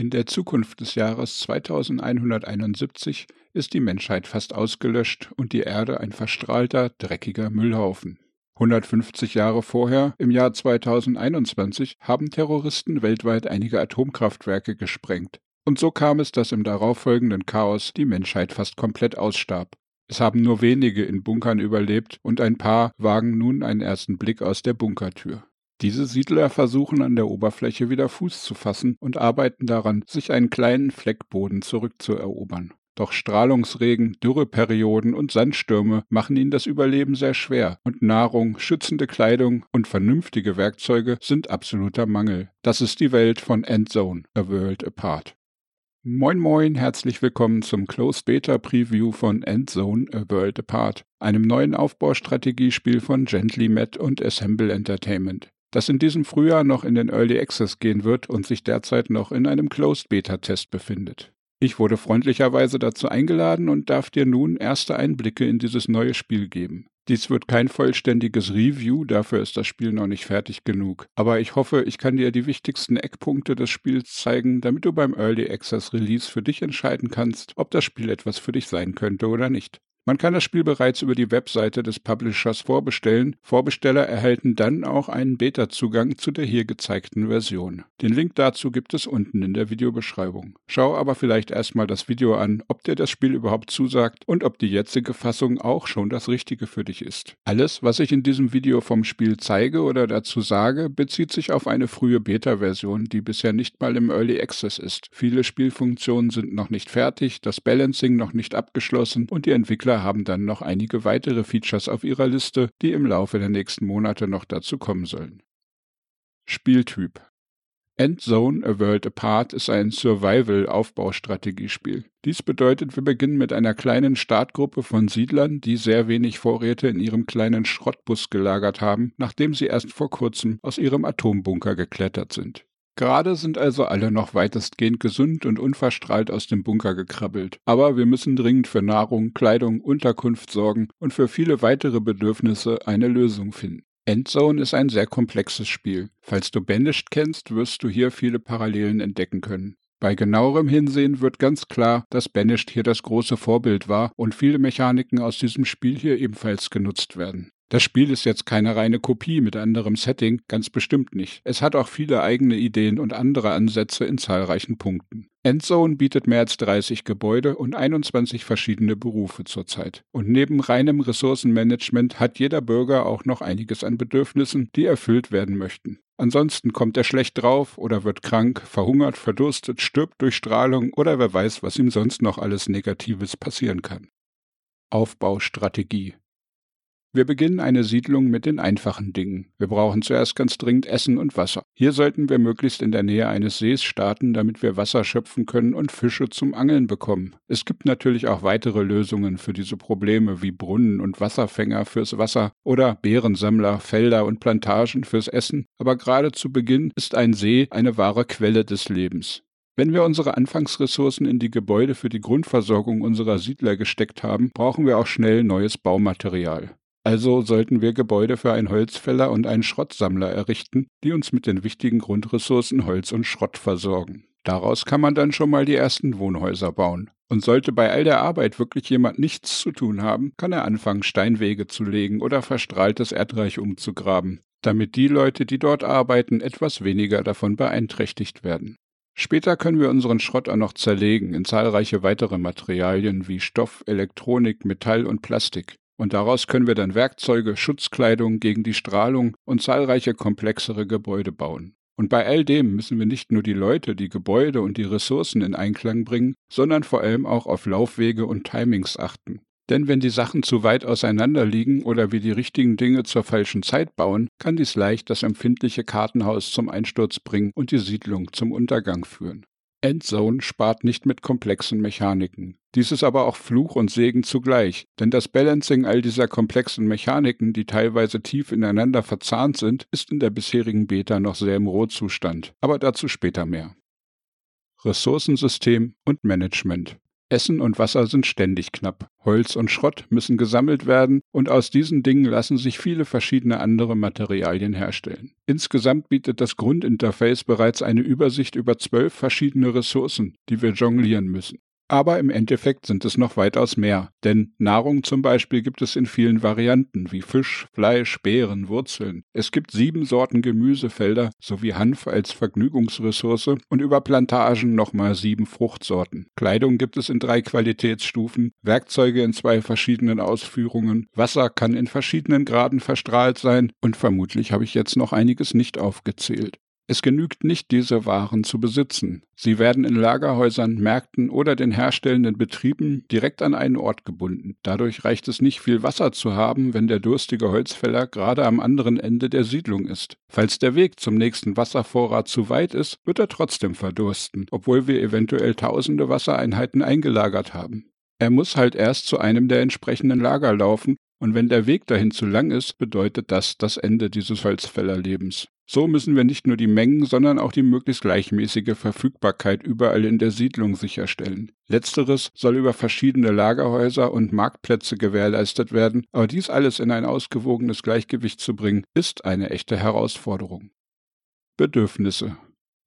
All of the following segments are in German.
In der Zukunft des Jahres 2171 ist die Menschheit fast ausgelöscht und die Erde ein verstrahlter, dreckiger Müllhaufen. 150 Jahre vorher, im Jahr 2021, haben Terroristen weltweit einige Atomkraftwerke gesprengt. Und so kam es, dass im darauffolgenden Chaos die Menschheit fast komplett ausstarb. Es haben nur wenige in Bunkern überlebt und ein paar wagen nun einen ersten Blick aus der Bunkertür. Diese Siedler versuchen an der Oberfläche wieder Fuß zu fassen und arbeiten daran, sich einen kleinen Fleck Boden zurückzuerobern. Doch Strahlungsregen, Dürreperioden und Sandstürme machen ihnen das Überleben sehr schwer und Nahrung, schützende Kleidung und vernünftige Werkzeuge sind absoluter Mangel. Das ist die Welt von Endzone, A World Apart. Moin moin, herzlich willkommen zum Closed Beta Preview von Endzone A World Apart, einem neuen Aufbaustrategiespiel von Gently Met und Assemble Entertainment das in diesem Frühjahr noch in den Early Access gehen wird und sich derzeit noch in einem Closed Beta Test befindet. Ich wurde freundlicherweise dazu eingeladen und darf dir nun erste Einblicke in dieses neue Spiel geben. Dies wird kein vollständiges Review, dafür ist das Spiel noch nicht fertig genug. Aber ich hoffe, ich kann dir die wichtigsten Eckpunkte des Spiels zeigen, damit du beim Early Access Release für dich entscheiden kannst, ob das Spiel etwas für dich sein könnte oder nicht. Man kann das Spiel bereits über die Webseite des Publishers vorbestellen. Vorbesteller erhalten dann auch einen Beta-Zugang zu der hier gezeigten Version. Den Link dazu gibt es unten in der Videobeschreibung. Schau aber vielleicht erstmal das Video an, ob dir das Spiel überhaupt zusagt und ob die jetzige Fassung auch schon das Richtige für dich ist. Alles, was ich in diesem Video vom Spiel zeige oder dazu sage, bezieht sich auf eine frühe Beta-Version, die bisher nicht mal im Early Access ist. Viele Spielfunktionen sind noch nicht fertig, das Balancing noch nicht abgeschlossen und die Entwickler haben dann noch einige weitere Features auf ihrer Liste, die im Laufe der nächsten Monate noch dazu kommen sollen. Spieltyp Endzone A World Apart ist ein Survival-Aufbaustrategiespiel. Dies bedeutet, wir beginnen mit einer kleinen Startgruppe von Siedlern, die sehr wenig Vorräte in ihrem kleinen Schrottbus gelagert haben, nachdem sie erst vor kurzem aus ihrem Atombunker geklettert sind. Gerade sind also alle noch weitestgehend gesund und unverstrahlt aus dem Bunker gekrabbelt. Aber wir müssen dringend für Nahrung, Kleidung, Unterkunft sorgen und für viele weitere Bedürfnisse eine Lösung finden. Endzone ist ein sehr komplexes Spiel. Falls du Banished kennst, wirst du hier viele Parallelen entdecken können. Bei genauerem Hinsehen wird ganz klar, dass Banished hier das große Vorbild war und viele Mechaniken aus diesem Spiel hier ebenfalls genutzt werden. Das Spiel ist jetzt keine reine Kopie mit anderem Setting, ganz bestimmt nicht. Es hat auch viele eigene Ideen und andere Ansätze in zahlreichen Punkten. Endzone bietet mehr als 30 Gebäude und 21 verschiedene Berufe zurzeit. Und neben reinem Ressourcenmanagement hat jeder Bürger auch noch einiges an Bedürfnissen, die erfüllt werden möchten. Ansonsten kommt er schlecht drauf oder wird krank, verhungert, verdurstet, stirbt durch Strahlung oder wer weiß, was ihm sonst noch alles Negatives passieren kann. Aufbaustrategie wir beginnen eine Siedlung mit den einfachen Dingen. Wir brauchen zuerst ganz dringend Essen und Wasser. Hier sollten wir möglichst in der Nähe eines Sees starten, damit wir Wasser schöpfen können und Fische zum Angeln bekommen. Es gibt natürlich auch weitere Lösungen für diese Probleme wie Brunnen und Wasserfänger fürs Wasser oder Beerensammler, Felder und Plantagen fürs Essen, aber gerade zu Beginn ist ein See eine wahre Quelle des Lebens. Wenn wir unsere Anfangsressourcen in die Gebäude für die Grundversorgung unserer Siedler gesteckt haben, brauchen wir auch schnell neues Baumaterial. Also sollten wir Gebäude für einen Holzfäller und einen Schrottsammler errichten, die uns mit den wichtigen Grundressourcen Holz und Schrott versorgen. Daraus kann man dann schon mal die ersten Wohnhäuser bauen. Und sollte bei all der Arbeit wirklich jemand nichts zu tun haben, kann er anfangen, Steinwege zu legen oder verstrahltes Erdreich umzugraben, damit die Leute, die dort arbeiten, etwas weniger davon beeinträchtigt werden. Später können wir unseren Schrott auch noch zerlegen in zahlreiche weitere Materialien wie Stoff, Elektronik, Metall und Plastik. Und daraus können wir dann Werkzeuge, Schutzkleidung gegen die Strahlung und zahlreiche komplexere Gebäude bauen. Und bei all dem müssen wir nicht nur die Leute, die Gebäude und die Ressourcen in Einklang bringen, sondern vor allem auch auf Laufwege und Timings achten. Denn wenn die Sachen zu weit auseinander liegen oder wir die richtigen Dinge zur falschen Zeit bauen, kann dies leicht das empfindliche Kartenhaus zum Einsturz bringen und die Siedlung zum Untergang führen. Endzone spart nicht mit komplexen Mechaniken. Dies ist aber auch Fluch und Segen zugleich, denn das Balancing all dieser komplexen Mechaniken, die teilweise tief ineinander verzahnt sind, ist in der bisherigen Beta noch sehr im Rohzustand, aber dazu später mehr. Ressourcensystem und Management Essen und Wasser sind ständig knapp. Holz und Schrott müssen gesammelt werden und aus diesen Dingen lassen sich viele verschiedene andere Materialien herstellen. Insgesamt bietet das Grundinterface bereits eine Übersicht über zwölf verschiedene Ressourcen, die wir jonglieren müssen. Aber im Endeffekt sind es noch weitaus mehr, denn Nahrung zum Beispiel gibt es in vielen Varianten, wie Fisch, Fleisch, Beeren, Wurzeln. Es gibt sieben Sorten Gemüsefelder sowie Hanf als Vergnügungsressource und über Plantagen nochmal sieben Fruchtsorten. Kleidung gibt es in drei Qualitätsstufen, Werkzeuge in zwei verschiedenen Ausführungen, Wasser kann in verschiedenen Graden verstrahlt sein und vermutlich habe ich jetzt noch einiges nicht aufgezählt. Es genügt nicht, diese Waren zu besitzen. Sie werden in Lagerhäusern, Märkten oder den herstellenden Betrieben direkt an einen Ort gebunden. Dadurch reicht es nicht, viel Wasser zu haben, wenn der durstige Holzfäller gerade am anderen Ende der Siedlung ist. Falls der Weg zum nächsten Wasservorrat zu weit ist, wird er trotzdem verdursten, obwohl wir eventuell tausende Wassereinheiten eingelagert haben. Er muss halt erst zu einem der entsprechenden Lager laufen, und wenn der Weg dahin zu lang ist, bedeutet das das Ende dieses Holzfällerlebens. So müssen wir nicht nur die Mengen, sondern auch die möglichst gleichmäßige Verfügbarkeit überall in der Siedlung sicherstellen. Letzteres soll über verschiedene Lagerhäuser und Marktplätze gewährleistet werden, aber dies alles in ein ausgewogenes Gleichgewicht zu bringen, ist eine echte Herausforderung. Bedürfnisse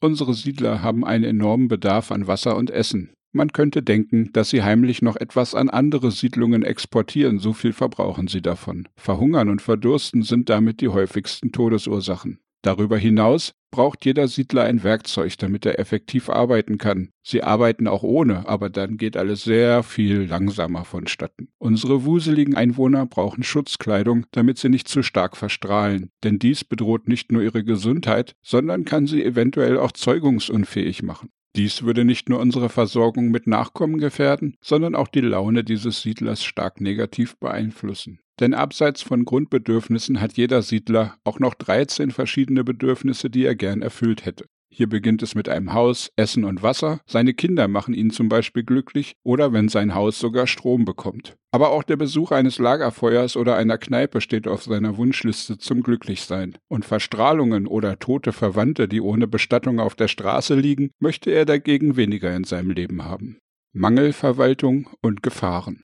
Unsere Siedler haben einen enormen Bedarf an Wasser und Essen. Man könnte denken, dass sie heimlich noch etwas an andere Siedlungen exportieren, so viel verbrauchen sie davon. Verhungern und Verdursten sind damit die häufigsten Todesursachen. Darüber hinaus braucht jeder Siedler ein Werkzeug, damit er effektiv arbeiten kann. Sie arbeiten auch ohne, aber dann geht alles sehr viel langsamer vonstatten. Unsere wuseligen Einwohner brauchen Schutzkleidung, damit sie nicht zu stark verstrahlen, denn dies bedroht nicht nur ihre Gesundheit, sondern kann sie eventuell auch zeugungsunfähig machen. Dies würde nicht nur unsere Versorgung mit Nachkommen gefährden, sondern auch die Laune dieses Siedlers stark negativ beeinflussen. Denn abseits von Grundbedürfnissen hat jeder Siedler auch noch 13 verschiedene Bedürfnisse, die er gern erfüllt hätte. Hier beginnt es mit einem Haus, Essen und Wasser. Seine Kinder machen ihn zum Beispiel glücklich oder wenn sein Haus sogar Strom bekommt. Aber auch der Besuch eines Lagerfeuers oder einer Kneipe steht auf seiner Wunschliste zum Glücklichsein. Und Verstrahlungen oder tote Verwandte, die ohne Bestattung auf der Straße liegen, möchte er dagegen weniger in seinem Leben haben. Mangelverwaltung und Gefahren.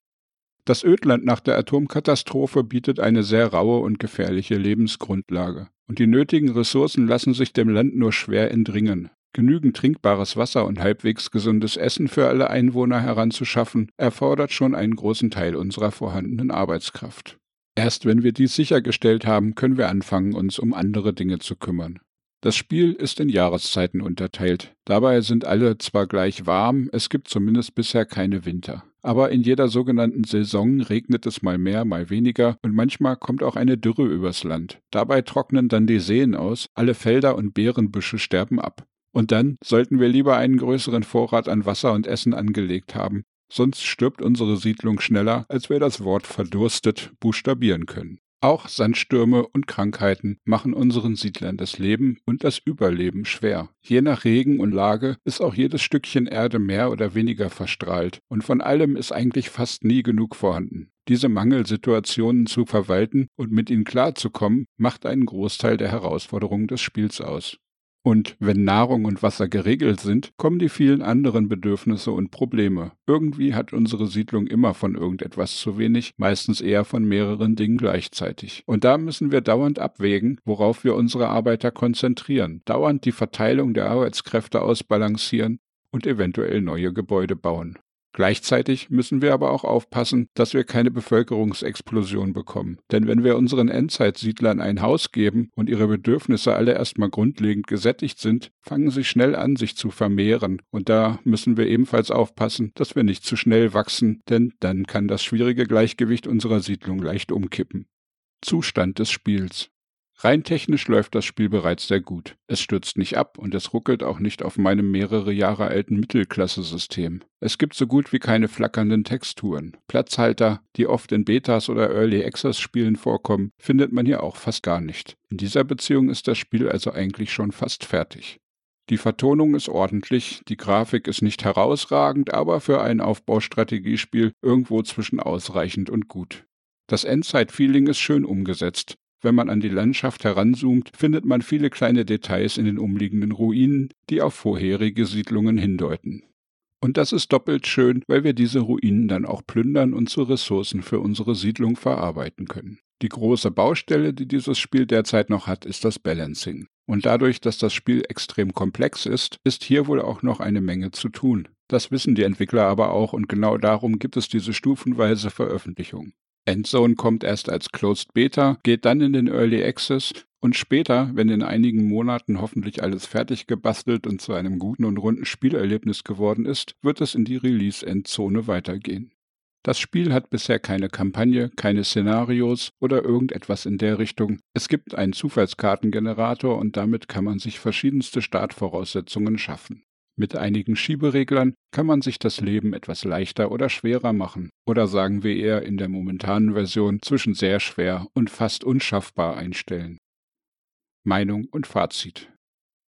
Das Ödland nach der Atomkatastrophe bietet eine sehr raue und gefährliche Lebensgrundlage. Und die nötigen Ressourcen lassen sich dem Land nur schwer entringen. Genügend trinkbares Wasser und halbwegs gesundes Essen für alle Einwohner heranzuschaffen, erfordert schon einen großen Teil unserer vorhandenen Arbeitskraft. Erst wenn wir dies sichergestellt haben, können wir anfangen, uns um andere Dinge zu kümmern. Das Spiel ist in Jahreszeiten unterteilt. Dabei sind alle zwar gleich warm, es gibt zumindest bisher keine Winter. Aber in jeder sogenannten Saison regnet es mal mehr, mal weniger und manchmal kommt auch eine Dürre übers Land. Dabei trocknen dann die Seen aus, alle Felder und Beerenbüsche sterben ab. Und dann sollten wir lieber einen größeren Vorrat an Wasser und Essen angelegt haben, sonst stirbt unsere Siedlung schneller, als wir das Wort verdurstet buchstabieren können. Auch Sandstürme und Krankheiten machen unseren Siedlern das Leben und das Überleben schwer. Je nach Regen und Lage ist auch jedes Stückchen Erde mehr oder weniger verstrahlt und von allem ist eigentlich fast nie genug vorhanden. Diese Mangelsituationen zu verwalten und mit ihnen klarzukommen, macht einen Großteil der Herausforderungen des Spiels aus. Und wenn Nahrung und Wasser geregelt sind, kommen die vielen anderen Bedürfnisse und Probleme. Irgendwie hat unsere Siedlung immer von irgendetwas zu wenig, meistens eher von mehreren Dingen gleichzeitig. Und da müssen wir dauernd abwägen, worauf wir unsere Arbeiter konzentrieren, dauernd die Verteilung der Arbeitskräfte ausbalancieren und eventuell neue Gebäude bauen. Gleichzeitig müssen wir aber auch aufpassen, dass wir keine Bevölkerungsexplosion bekommen. Denn wenn wir unseren Endzeitsiedlern ein Haus geben und ihre Bedürfnisse alle erstmal grundlegend gesättigt sind, fangen sie schnell an, sich zu vermehren. Und da müssen wir ebenfalls aufpassen, dass wir nicht zu schnell wachsen, denn dann kann das schwierige Gleichgewicht unserer Siedlung leicht umkippen. Zustand des Spiels. Rein technisch läuft das Spiel bereits sehr gut. Es stürzt nicht ab und es ruckelt auch nicht auf meinem mehrere Jahre alten Mittelklasse-System. Es gibt so gut wie keine flackernden Texturen. Platzhalter, die oft in Betas oder Early Access Spielen vorkommen, findet man hier auch fast gar nicht. In dieser Beziehung ist das Spiel also eigentlich schon fast fertig. Die Vertonung ist ordentlich, die Grafik ist nicht herausragend, aber für ein Aufbaustrategiespiel irgendwo zwischen ausreichend und gut. Das Endzeit-Feeling ist schön umgesetzt. Wenn man an die Landschaft heranzoomt, findet man viele kleine Details in den umliegenden Ruinen, die auf vorherige Siedlungen hindeuten. Und das ist doppelt schön, weil wir diese Ruinen dann auch plündern und zu Ressourcen für unsere Siedlung verarbeiten können. Die große Baustelle, die dieses Spiel derzeit noch hat, ist das Balancing. Und dadurch, dass das Spiel extrem komplex ist, ist hier wohl auch noch eine Menge zu tun. Das wissen die Entwickler aber auch und genau darum gibt es diese stufenweise Veröffentlichung. Endzone kommt erst als Closed Beta, geht dann in den Early Access und später, wenn in einigen Monaten hoffentlich alles fertig gebastelt und zu einem guten und runden Spielerlebnis geworden ist, wird es in die Release-Endzone weitergehen. Das Spiel hat bisher keine Kampagne, keine Szenarios oder irgendetwas in der Richtung. Es gibt einen Zufallskartengenerator und damit kann man sich verschiedenste Startvoraussetzungen schaffen. Mit einigen Schiebereglern kann man sich das Leben etwas leichter oder schwerer machen, oder sagen wir eher in der momentanen Version zwischen sehr schwer und fast unschaffbar einstellen. Meinung und Fazit.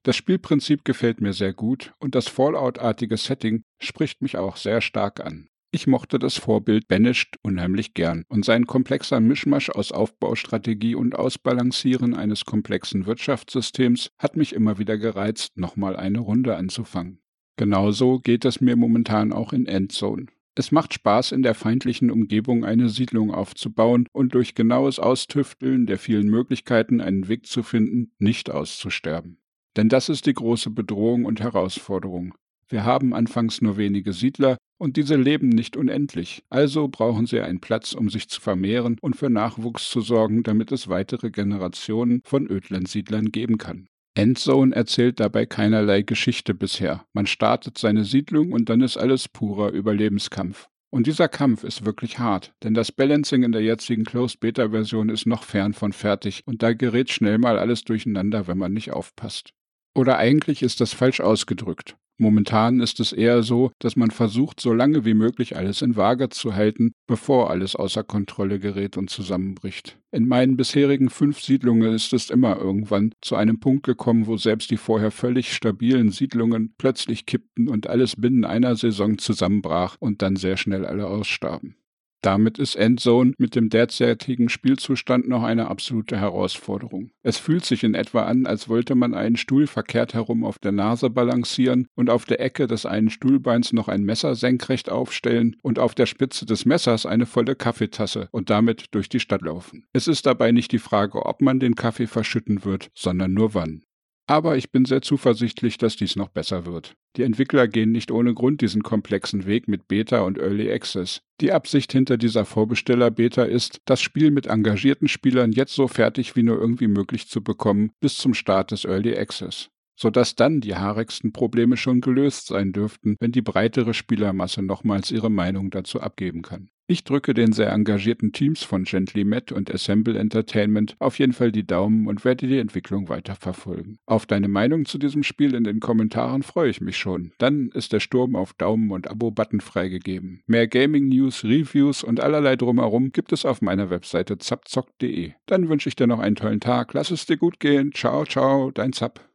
Das Spielprinzip gefällt mir sehr gut und das Fallout-artige Setting spricht mich auch sehr stark an. Ich mochte das Vorbild Banished unheimlich gern und sein komplexer Mischmasch aus Aufbaustrategie und Ausbalancieren eines komplexen Wirtschaftssystems hat mich immer wieder gereizt, nochmal eine Runde anzufangen. Genauso geht es mir momentan auch in Endzone. Es macht Spaß, in der feindlichen Umgebung eine Siedlung aufzubauen und durch genaues Austüfteln der vielen Möglichkeiten einen Weg zu finden, nicht auszusterben. Denn das ist die große Bedrohung und Herausforderung. Wir haben anfangs nur wenige Siedler und diese leben nicht unendlich, also brauchen sie einen Platz, um sich zu vermehren und für Nachwuchs zu sorgen, damit es weitere Generationen von Ödlandsiedlern geben kann. Endzone erzählt dabei keinerlei Geschichte bisher. Man startet seine Siedlung und dann ist alles purer Überlebenskampf. Und dieser Kampf ist wirklich hart, denn das Balancing in der jetzigen Closed Beta Version ist noch fern von fertig und da gerät schnell mal alles durcheinander, wenn man nicht aufpasst. Oder eigentlich ist das falsch ausgedrückt. Momentan ist es eher so, dass man versucht, so lange wie möglich alles in Waage zu halten, bevor alles außer Kontrolle gerät und zusammenbricht. In meinen bisherigen fünf Siedlungen ist es immer irgendwann zu einem Punkt gekommen, wo selbst die vorher völlig stabilen Siedlungen plötzlich kippten und alles binnen einer Saison zusammenbrach und dann sehr schnell alle ausstarben. Damit ist Endzone mit dem derzeitigen Spielzustand noch eine absolute Herausforderung. Es fühlt sich in etwa an, als wollte man einen Stuhl verkehrt herum auf der Nase balancieren und auf der Ecke des einen Stuhlbeins noch ein Messer senkrecht aufstellen und auf der Spitze des Messers eine volle Kaffeetasse und damit durch die Stadt laufen. Es ist dabei nicht die Frage, ob man den Kaffee verschütten wird, sondern nur wann. Aber ich bin sehr zuversichtlich, dass dies noch besser wird. Die Entwickler gehen nicht ohne Grund diesen komplexen Weg mit Beta und Early Access. Die Absicht hinter dieser Vorbesteller-Beta ist, das Spiel mit engagierten Spielern jetzt so fertig wie nur irgendwie möglich zu bekommen bis zum Start des Early Access sodass dann die haarigsten Probleme schon gelöst sein dürften, wenn die breitere Spielermasse nochmals ihre Meinung dazu abgeben kann. Ich drücke den sehr engagierten Teams von Gently Met und Assemble Entertainment auf jeden Fall die Daumen und werde die Entwicklung weiter verfolgen. Auf deine Meinung zu diesem Spiel in den Kommentaren freue ich mich schon. Dann ist der Sturm auf Daumen und Abo-Button freigegeben. Mehr Gaming-News, Reviews und allerlei drumherum gibt es auf meiner Webseite zapzock.de. Dann wünsche ich dir noch einen tollen Tag. Lass es dir gut gehen. Ciao, ciao, dein Zap.